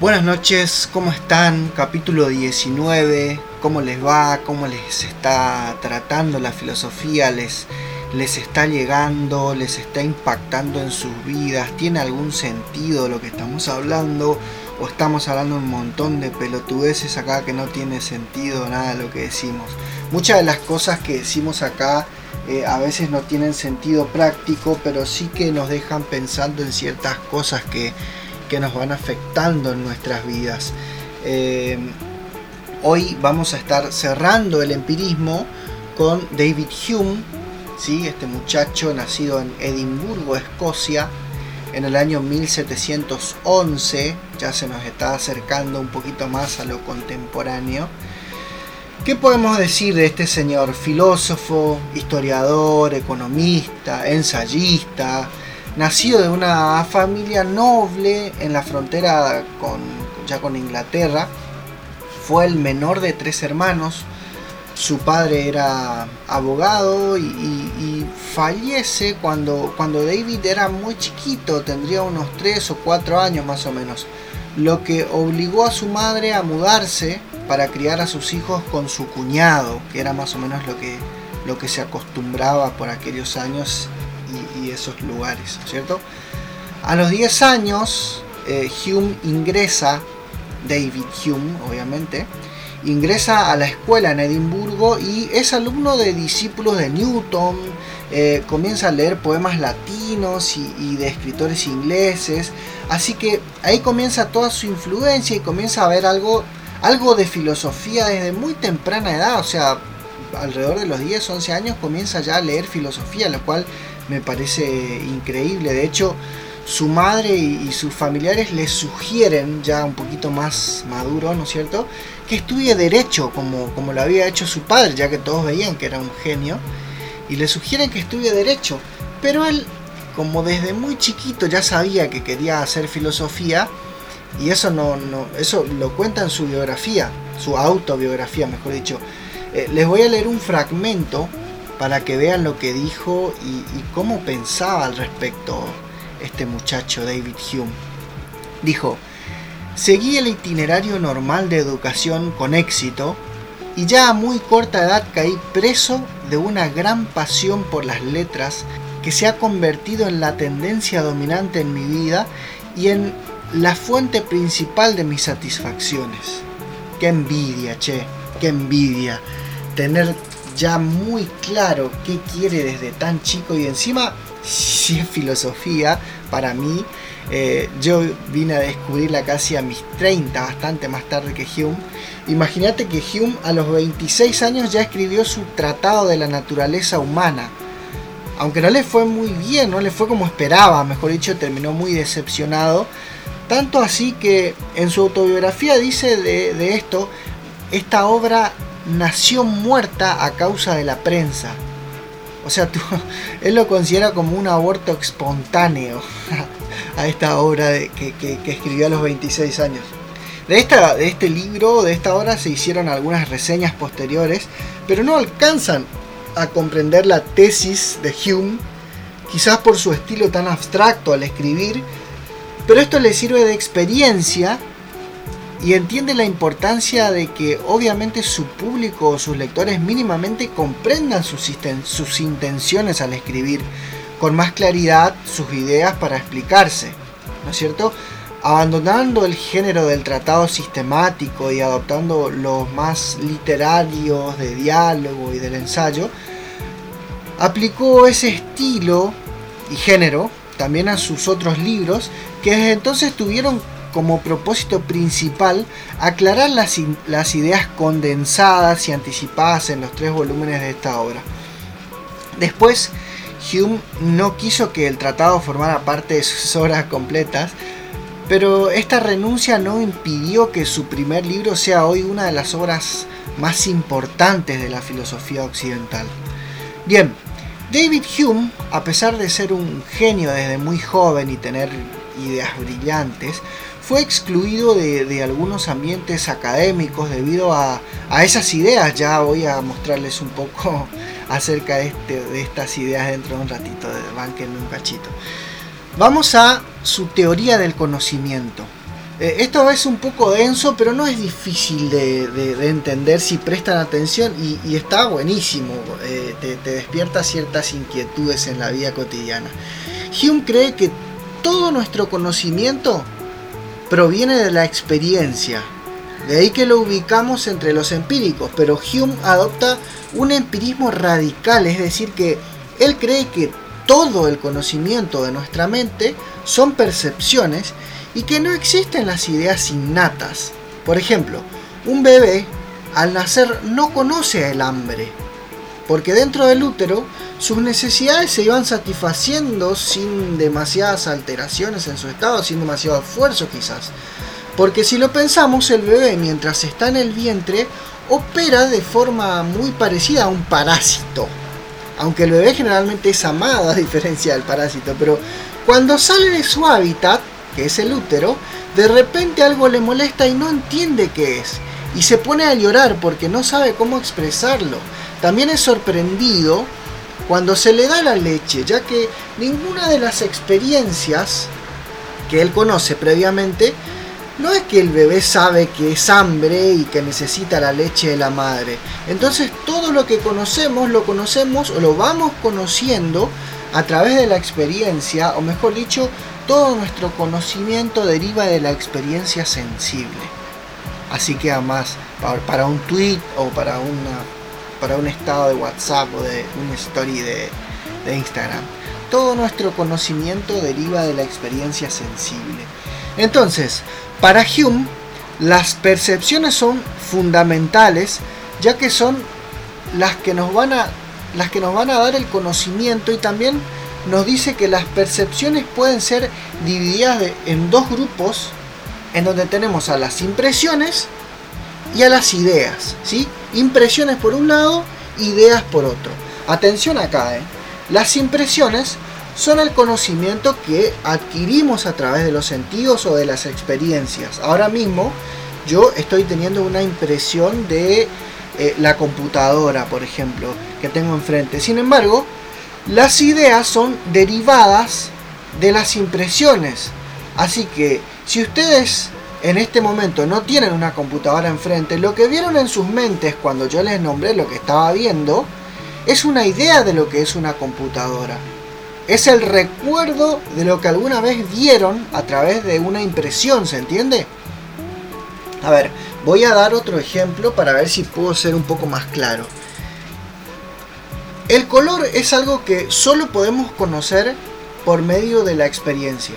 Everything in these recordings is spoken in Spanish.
Buenas noches, ¿cómo están? Capítulo 19, ¿cómo les va? ¿Cómo les está tratando la filosofía? ¿Les, les está llegando? ¿Les está impactando en sus vidas? ¿Tiene algún sentido lo que estamos hablando? ¿O estamos hablando un montón de pelotudeces acá que no tiene sentido nada lo que decimos? Muchas de las cosas que decimos acá eh, a veces no tienen sentido práctico, pero sí que nos dejan pensando en ciertas cosas que, nos van afectando en nuestras vidas. Eh, hoy vamos a estar cerrando el empirismo con David Hume, ¿sí? este muchacho nacido en Edimburgo, Escocia, en el año 1711, ya se nos está acercando un poquito más a lo contemporáneo. ¿Qué podemos decir de este señor? Filósofo, historiador, economista, ensayista, nacido de una familia noble en la frontera con, ya con Inglaterra. Fue el menor de tres hermanos. Su padre era abogado y, y fallece cuando, cuando David era muy chiquito, tendría unos tres o cuatro años más o menos, lo que obligó a su madre a mudarse para criar a sus hijos con su cuñado, que era más o menos lo que, lo que se acostumbraba por aquellos años esos lugares, ¿cierto? A los 10 años, eh, Hume ingresa, David Hume, obviamente, ingresa a la escuela en Edimburgo y es alumno de discípulos de Newton, eh, comienza a leer poemas latinos y, de escritores ingleses, así que ahí comienza toda su influencia y comienza a ver algo algo de filosofía desde muy temprana edad, o sea, alrededor de los 10, 11 años comienza ya a leer filosofía, lo cual me parece increíble. De hecho, su madre y, sus familiares le sugieren, ya un poquito más maduro, ¿no es cierto?, que estudie derecho, como, como lo había hecho su padre, ya que todos veían que era un genio, y le sugieren que estudie derecho. Pero él, como desde muy chiquito ya sabía que quería hacer filosofía, y eso no, no, eso lo cuenta en su biografía, su autobiografía, mejor dicho. Eh, les voy a leer un fragmento para que vean lo que dijo y, cómo pensaba al respecto este muchacho David Hume. Dijo, seguí el itinerario normal de educación con éxito y ya a muy corta edad caí preso de una gran pasión por las letras que se ha convertido en la tendencia dominante en mi vida y en la fuente principal de mis satisfacciones. Qué envidia, che, qué envidia. Tener ya muy claro qué quiere desde tan chico y encima, si es filosofía, para mí, eh, yo vine a descubrirla casi a mis 30, bastante más tarde que Hume. Imagínate que Hume a los 26 años ya escribió su Tratado de la Naturaleza Humana. Aunque no le fue muy bien, no le fue como esperaba, mejor dicho, terminó muy decepcionado tanto así que en su autobiografía dice de, esto, esta obra nació muerta a causa de la prensa. O sea, él lo considera como un aborto espontáneo a esta obra que, escribió a los 26 años. De, esta, de este libro, de esta obra, se hicieron algunas reseñas posteriores, pero no alcanzan a comprender la tesis de Hume, quizás por su estilo tan abstracto al escribir pero esto le sirve de experiencia y entiende la importancia de que obviamente su público o sus lectores mínimamente comprendan sus, intenciones al escribir con más claridad sus ideas para explicarse, ¿no es cierto? Abandonando el género del tratado sistemático y adoptando los más literarios de diálogo y del ensayo, aplicó ese estilo y género también a sus otros libros que desde entonces tuvieron como propósito principal aclarar las, ideas condensadas y anticipadas en los tres volúmenes de esta obra. Después, Hume no quiso que el tratado formara parte de sus obras completas, pero esta renuncia no impidió que su primer libro sea hoy una de las obras más importantes de la filosofía occidental. Bien, David Hume, a pesar de ser un genio desde muy joven y tener ideas brillantes, fue excluido de, algunos ambientes académicos debido a, esas ideas. Ya voy a mostrarles un poco acerca de, este, de estas ideas dentro de un ratito, de banquen un cachito. Vamos a su teoría del conocimiento. Eh, esto es un poco denso, pero no es difícil de, entender si prestan atención y, está buenísimo, eh, te, te, despierta ciertas inquietudes en la vida cotidiana. Hume cree que todo nuestro conocimiento proviene de la experiencia, de ahí que lo ubicamos entre los empíricos, pero Hume adopta un empirismo radical, es decir, que él cree que todo el conocimiento de nuestra mente son percepciones y que no existen las ideas innatas. Por ejemplo, un bebé al nacer no conoce el hambre, porque dentro del útero sus necesidades se iban satisfaciendo sin demasiadas alteraciones en su estado, sin demasiado esfuerzo quizás. Porque si lo pensamos, el bebé mientras está en el vientre opera de forma muy parecida a un parásito. Aunque el bebé generalmente es amado a diferencia del parásito, pero cuando sale de su hábitat, que es el útero, de repente algo le molesta y no entiende qué es. Y se pone a llorar porque no sabe cómo expresarlo. También es sorprendido cuando se le da la leche, ya que ninguna de las experiencias que él conoce previamente, no es que el bebé sabe que es hambre y que necesita la leche de la madre. Entonces todo lo que conocemos lo conocemos o lo vamos conociendo a través de la experiencia, o mejor dicho, todo nuestro conocimiento deriva de la experiencia sensible. Así que además, para un tweet o para, una, para un estado de WhatsApp o de una story de Instagram, todo nuestro conocimiento deriva de la experiencia sensible. Entonces, para Hume, las percepciones son fundamentales, ya que son las que nos van a, las que nos van a dar el conocimiento y también nos dice que las percepciones pueden ser divididas en dos grupos en donde tenemos a las impresiones y a las ideas, ¿sí? Impresiones por un lado, ideas por otro. Atención acá, ¿eh? Las impresiones son el conocimiento que adquirimos a través de los sentidos o de las experiencias. Ahora mismo yo estoy teniendo una impresión de eh, la computadora, por ejemplo, que tengo enfrente. Sin embargo, las ideas son derivadas de las impresiones. Así que si ustedes en este momento no tienen una computadora enfrente, lo que vieron en sus mentes cuando yo les nombré lo que estaba viendo, es una idea de lo que es una computadora. Es el recuerdo de lo que alguna vez vieron a través de una impresión, ¿se entiende? A ver, voy a dar otro ejemplo para ver si puedo ser un poco más claro. El color es algo que solo podemos conocer por medio de la experiencia.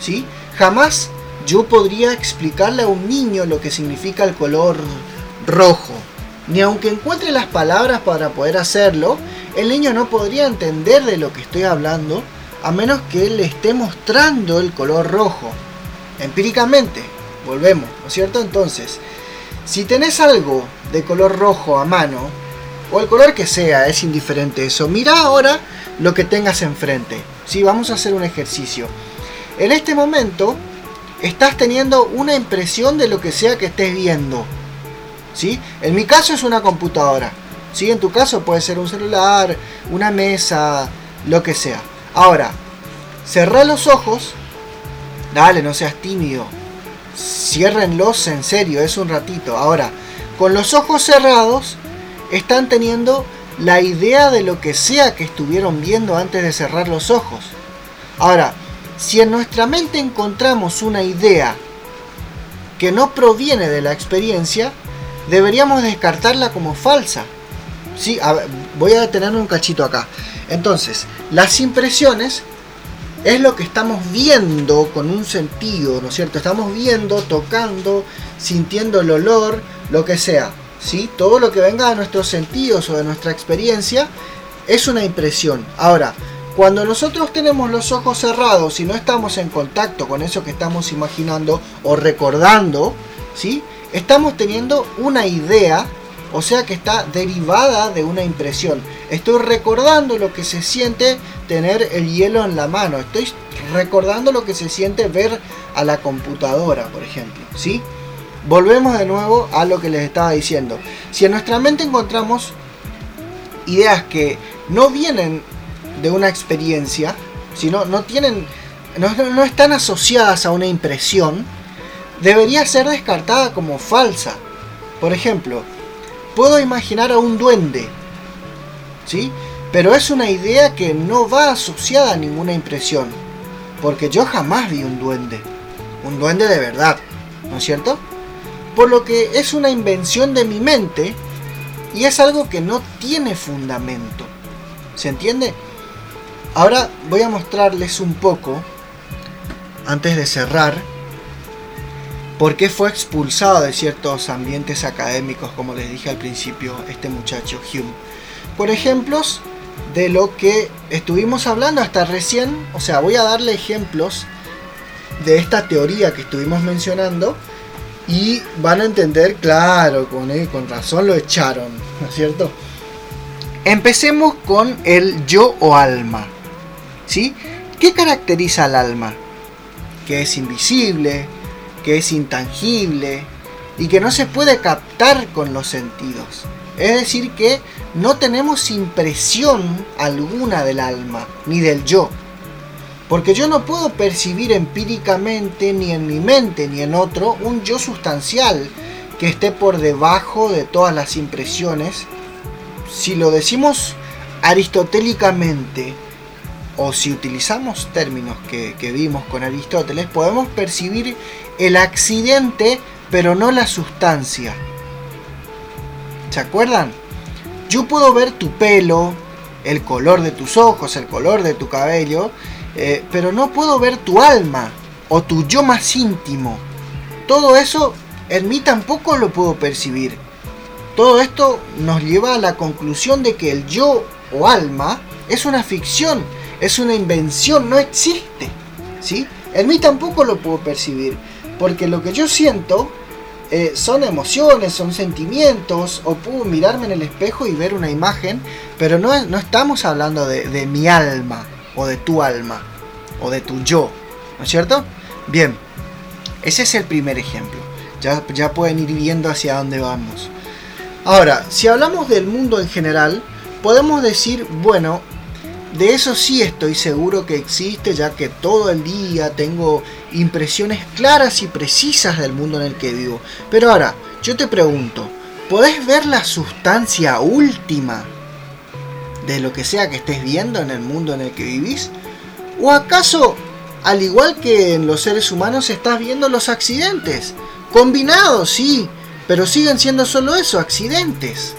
¿sí? Jamás yo podría explicarle a un niño lo que significa el color rojo. Ni aunque encuentre las palabras para poder hacerlo, el niño no podría entender de lo que estoy hablando a menos que le esté mostrando el color rojo. Empíricamente, volvemos, ¿no es cierto? Entonces, si tenés algo de color rojo a mano, o el color que sea, es indiferente eso. Mira ahora lo que tengas enfrente. ¿sí? Vamos a hacer un ejercicio. En este momento estás teniendo una impresión de lo que sea que estés viendo. ¿sí? En mi caso es una computadora. ¿sí? En tu caso puede ser un celular, una mesa, lo que sea. Ahora, cerrá los ojos. Dale, no seas tímido. Ciérrenlos en serio, es un ratito. Ahora, con los ojos cerrados, están teniendo la idea de lo que sea que estuvieron viendo antes de cerrar los ojos. Ahora, si en nuestra mente encontramos una idea que no proviene de la experiencia, deberíamos descartarla como falsa. Sí, voy a detenerme un cachito acá. Entonces, las impresiones es lo que estamos viendo con un sentido, ¿no es cierto? Estamos viendo, tocando, sintiendo el olor, lo que sea. ¿sí? Todo lo que venga de nuestros sentidos o de nuestra experiencia es una impresión. Ahora, cuando nosotros tenemos los ojos cerrados y no estamos en contacto con eso que estamos imaginando o recordando, ¿sí? Estamos teniendo una idea, o sea que está derivada de una impresión. Estoy recordando lo que se siente tener el hielo en la mano. Estoy recordando lo que se siente ver a la computadora, por ejemplo, ¿sí? volvemos de nuevo a lo que les estaba diciendo. Si en nuestra mente encontramos ideas que no vienen de una experiencia, sino no tienen, no, están asociadas a una impresión, debería ser descartada como falsa. Por ejemplo, puedo imaginar a un duende, ¿sí? Pero es una idea que no va asociada a ninguna impresión, porque yo jamás vi un duende, un duende de verdad, ¿no es cierto? Por lo que es una invención de mi mente y es algo que no tiene fundamento. ¿Se entiende? Ahora voy a mostrarles un poco, antes de cerrar, por qué fue expulsado de ciertos ambientes académicos, como les dije al principio, este muchacho Hume. Por ejemplos de lo que estuvimos hablando hasta recién, o sea, voy a darle ejemplos de esta teoría que estuvimos mencionando y van a entender, claro, con, él, con razón lo echaron, ¿no es cierto? Empecemos con el yo o alma. ¿Qué caracteriza al alma? Que es invisible, que es intangible y que no se puede captar con los sentidos. Es decir, que no tenemos impresión alguna del alma, ni del yo. Porque yo no puedo percibir empíricamente, ni en mi mente, ni en otro, un yo sustancial que esté por debajo de todas las impresiones. Si lo decimos aristotélicamente, o si utilizamos términos que, vimos con Aristóteles, podemos percibir el accidente, pero no la sustancia. ¿Se acuerdan? Yo puedo ver tu pelo, el color de tus ojos, el color de tu cabello, eh, pero no puedo ver tu alma o tu yo más íntimo. Todo eso en mí tampoco lo puedo percibir. Todo esto nos lleva a la conclusión de que el yo o alma es una ficción, es una invención, no existe. ¿sí? En mí tampoco lo puedo percibir, porque lo que yo siento eh, son emociones, son sentimientos, o puedo mirarme en el espejo y ver una imagen, pero no, no estamos hablando de mi alma o de tu alma o de tu yo, ¿no es cierto? Bien, ese es el primer ejemplo. Ya, ya pueden ir viendo hacia dónde vamos. Ahora, si hablamos del mundo en general, podemos decir, bueno, de eso sí estoy seguro que existe, ya que todo el día tengo impresiones claras y precisas del mundo en el que vivo. Pero ahora, yo te pregunto, ¿podés ver la sustancia última de lo que sea que estés viendo en el mundo en el que vivís? ¿O acaso, al igual que en los seres humanos, estás viendo los accidentes? Combinados, sí, pero siguen siendo solo eso, accidentes.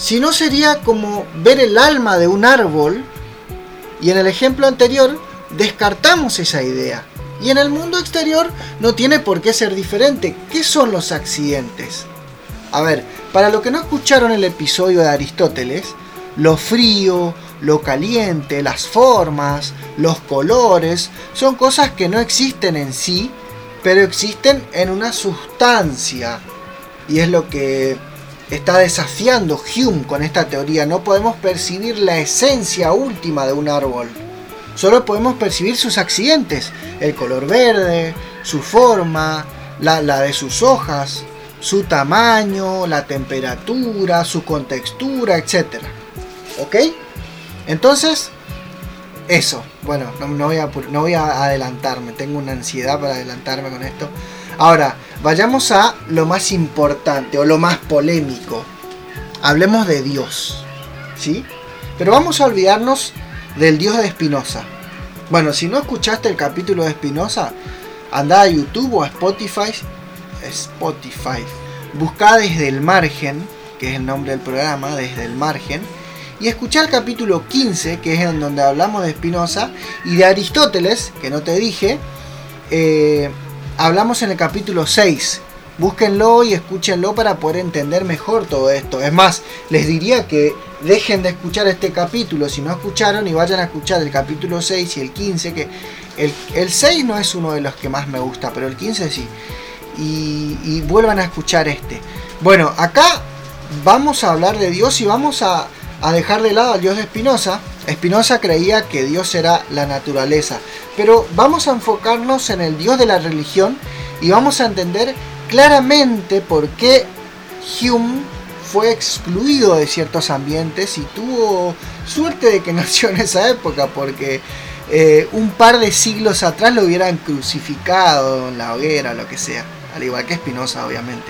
Si no sería como ver el alma de un árbol, y en el ejemplo anterior descartamos esa idea. Y en el mundo exterior no tiene por qué ser diferente. ¿Qué son los accidentes? A ver, para los que no escucharon el episodio de Aristóteles, lo frío, lo caliente, las formas, los colores, son cosas que no existen en sí, pero existen en una sustancia. Y es lo que está desafiando Hume con esta teoría. No podemos percibir la esencia última de un árbol. Solo podemos percibir sus accidentes. El color verde, su forma, la, de sus hojas, su tamaño, la temperatura, su contextura, etc. ¿Ok? Entonces, eso. Bueno, no, voy a, no voy a adelantarme. Tengo una ansiedad para adelantarme con esto. Ahora, vayamos a lo más importante o lo más polémico. Hablemos de Dios. ¿Sí? Pero vamos a olvidarnos del Dios de Spinoza. Bueno, si no escuchaste el capítulo de Spinoza, anda a YouTube o a Spotify. Spotify. Busca desde el margen, que es el nombre del programa, desde el margen y escuchar el capítulo 15, que es en donde hablamos de Spinoza, y de Aristóteles, que no te dije, eh, hablamos en el capítulo 6. Búsquenlo y escúchenlo para poder entender mejor todo esto. Es más, les diría que dejen de escuchar este capítulo si no escucharon y vayan a escuchar el capítulo 6 y el 15, que el, el 6 no es uno de los que más me gusta, pero el 15 sí. Y, y vuelvan a escuchar este. Bueno, acá vamos a hablar de Dios y vamos a, a dejar de lado al dios de Spinoza. Spinoza creía que Dios era la naturaleza, pero vamos a enfocarnos en el dios de la religión y vamos a entender claramente por qué Hume fue excluido de ciertos ambientes y tuvo suerte de que nació en esa época, porque eh, un par de siglos atrás lo hubieran crucificado en la hoguera, lo que sea. Al igual que Spinoza, obviamente.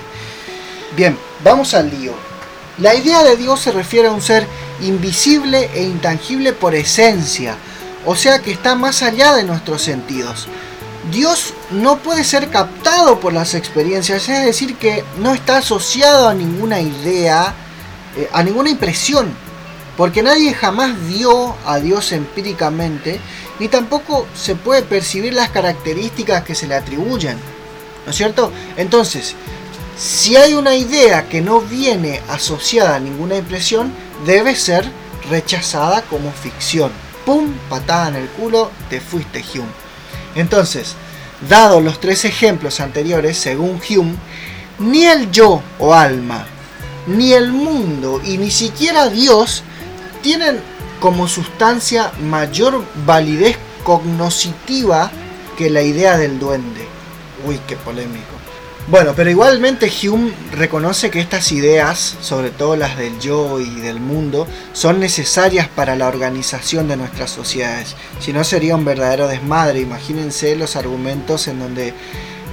Bien, vamos al lío. La idea de Dios se refiere a un ser invisible e intangible por esencia, o sea que está más allá de nuestros sentidos. Dios no puede ser captado por las experiencias, es decir, que no está asociado a ninguna idea, eh, a ninguna impresión, porque nadie jamás vio a Dios empíricamente, ni tampoco se puede percibir las características que se le atribuyen. ¿No es cierto? Entonces, si hay una idea que no viene asociada a ninguna impresión, debe ser rechazada como ficción. ¡Pum! Patada en el culo, te fuiste Hume. Entonces, dado los tres ejemplos anteriores, según Hume, ni el yo o alma, ni el mundo y ni siquiera Dios tienen como sustancia mayor validez cognoscitiva que la idea del duende. Uy, qué polémico. Bueno, pero igualmente Hume reconoce que estas ideas, sobre todo las del yo y del mundo, son necesarias para la organización de nuestras sociedades. Si no sería un verdadero desmadre. Imagínense los argumentos en donde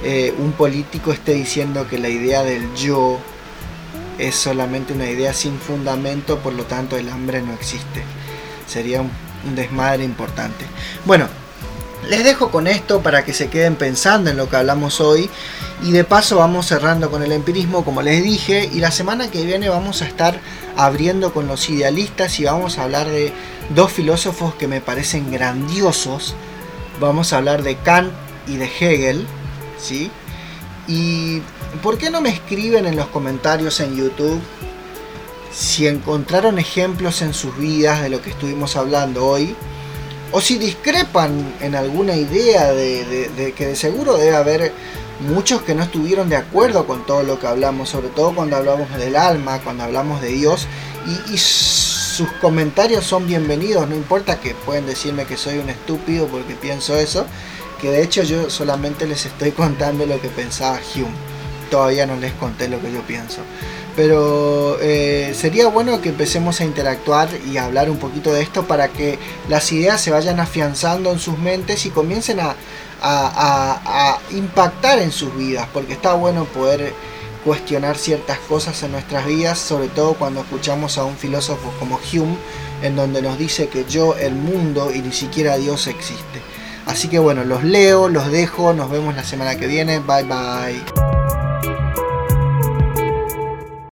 eh, un político esté diciendo que la idea del yo es solamente una idea sin fundamento, por lo tanto el hambre no existe. Sería un, un desmadre importante. Bueno, les dejo con esto para que se queden pensando en lo que hablamos hoy y de paso vamos cerrando con el empirismo como les dije y la semana que viene vamos a estar abriendo con los idealistas y vamos a hablar de dos filósofos que me parecen grandiosos. Vamos a hablar de Kant y de Hegel, ¿sí? Y ¿por qué no me escriben en los comentarios en YouTube si encontraron ejemplos en sus vidas de lo que estuvimos hablando hoy? O si discrepan en alguna idea de, que de seguro debe haber muchos que no estuvieron de acuerdo con todo lo que hablamos, sobre todo cuando hablamos del alma, cuando hablamos de Dios, y, sus comentarios son bienvenidos, no importa que pueden decirme que soy un estúpido porque pienso eso, que de hecho yo solamente les estoy contando lo que pensaba Hume, todavía no les conté lo que yo pienso. Pero eh, sería bueno que empecemos a interactuar y a hablar un poquito de esto para que las ideas se vayan afianzando en sus mentes y comiencen a, impactar en sus vidas, porque está bueno poder cuestionar ciertas cosas en nuestras vidas, sobre todo cuando escuchamos a un filósofo como Hume, en donde nos dice que yo, el mundo y ni siquiera Dios existe. Así que bueno, los leo, los dejo, nos vemos la semana que viene, bye bye.